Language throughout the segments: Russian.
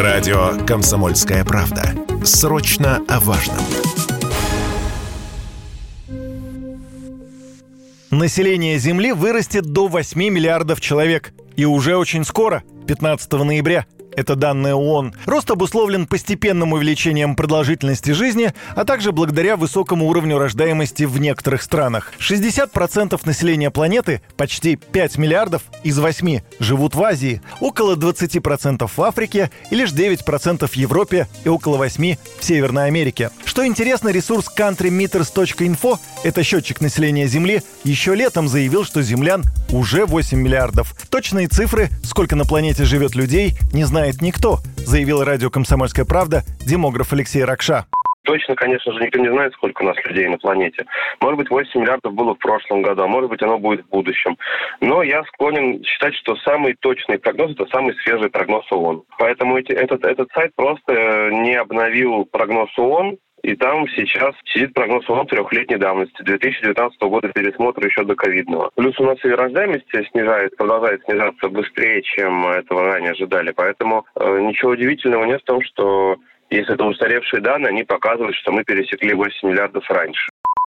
Радио «Комсомольская правда». Срочно о важном. Население Земли вырастет до 8 миллиардов человек. И уже очень скоро, 15 ноября, это данные ООН. Рост обусловлен постепенным увеличением продолжительности жизни, а также благодаря высокому уровню рождаемости в некоторых странах. 60% населения планеты, почти 5 миллиардов из 8, живут в Азии, около 20% в Африке и лишь 9% в Европе и около 8% в Северной Америке. Что интересно, ресурс countrymeters.info, это счетчик населения Земли, еще летом заявил, что землян уже 8 миллиардов. Точные цифры, сколько на планете живет людей, не знает никто, заявил радио «Комсомольская правда» демограф Алексей Ракша. Точно, конечно же, никто не знает, сколько у нас людей на планете. Может быть, 8 миллиардов было в прошлом году, а может быть, оно будет в будущем. Но я склонен считать, что самый точный прогноз – это самый свежий прогноз ООН. Поэтому эти, этот, этот сайт просто не обновил прогноз ООН, и там сейчас сидит прогноз ООН трехлетней давности, 2019 года пересмотра еще до ковидного. Плюс у нас и рождаемость снижает, продолжает снижаться быстрее, чем этого ранее ожидали. Поэтому э, ничего удивительного нет в том, что если это устаревшие данные, они показывают, что мы пересекли 8 миллиардов раньше.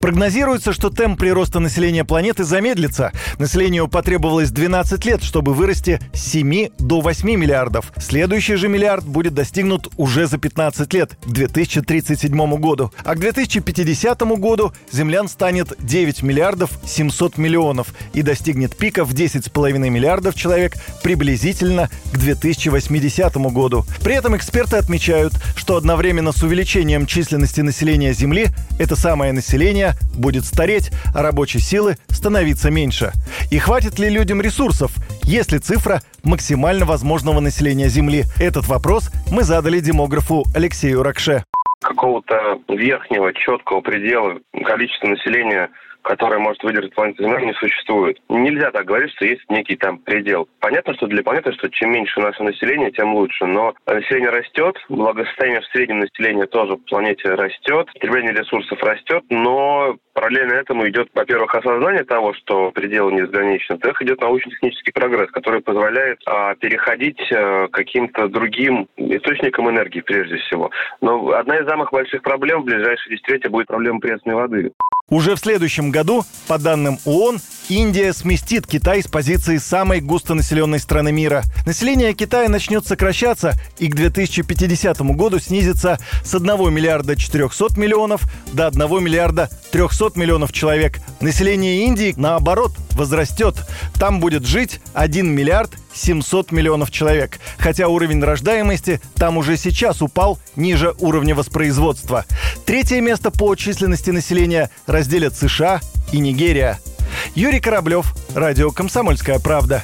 Прогнозируется, что темп прироста населения планеты замедлится. Населению потребовалось 12 лет, чтобы вырасти с 7 до 8 миллиардов. Следующий же миллиард будет достигнут уже за 15 лет, к 2037 году. А к 2050 году землян станет 9 миллиардов 700 миллионов и достигнет пика в 10,5 миллиардов человек приблизительно к 2080 году. При этом эксперты отмечают, что одновременно с увеличением численности населения Земли это самое население будет стареть, а рабочей силы становиться меньше. И хватит ли людям ресурсов, если цифра максимально возможного населения Земли? Этот вопрос мы задали демографу Алексею Ракше. Какого-то верхнего четкого предела количества населения которая может выдержать планету Земля, не существует. Нельзя так говорить, что есть некий там предел. Понятно, что для планеты, что чем меньше наше население, тем лучше. Но население растет, благосостояние в среднем населения тоже в планете растет, потребление ресурсов растет, но параллельно этому идет, во-первых, осознание того, что пределы не безграничны, во-вторых, идет научно-технический прогресс, который позволяет а, переходить а, каким-то другим источникам энергии, прежде всего. Но одна из самых больших проблем в ближайшие десятилетия будет проблема пресной воды. Уже в следующем году, по данным ООН, Индия сместит Китай с позиции самой густонаселенной страны мира. Население Китая начнет сокращаться и к 2050 году снизится с 1 миллиарда 400 миллионов до 1 миллиарда 300 миллионов человек. Население Индии, наоборот, возрастет. Там будет жить 1 миллиард 700 миллионов человек. Хотя уровень рождаемости там уже сейчас упал ниже уровня воспроизводства. Третье место по численности населения разделят США и Нигерия. Юрий Кораблев, Радио «Комсомольская правда».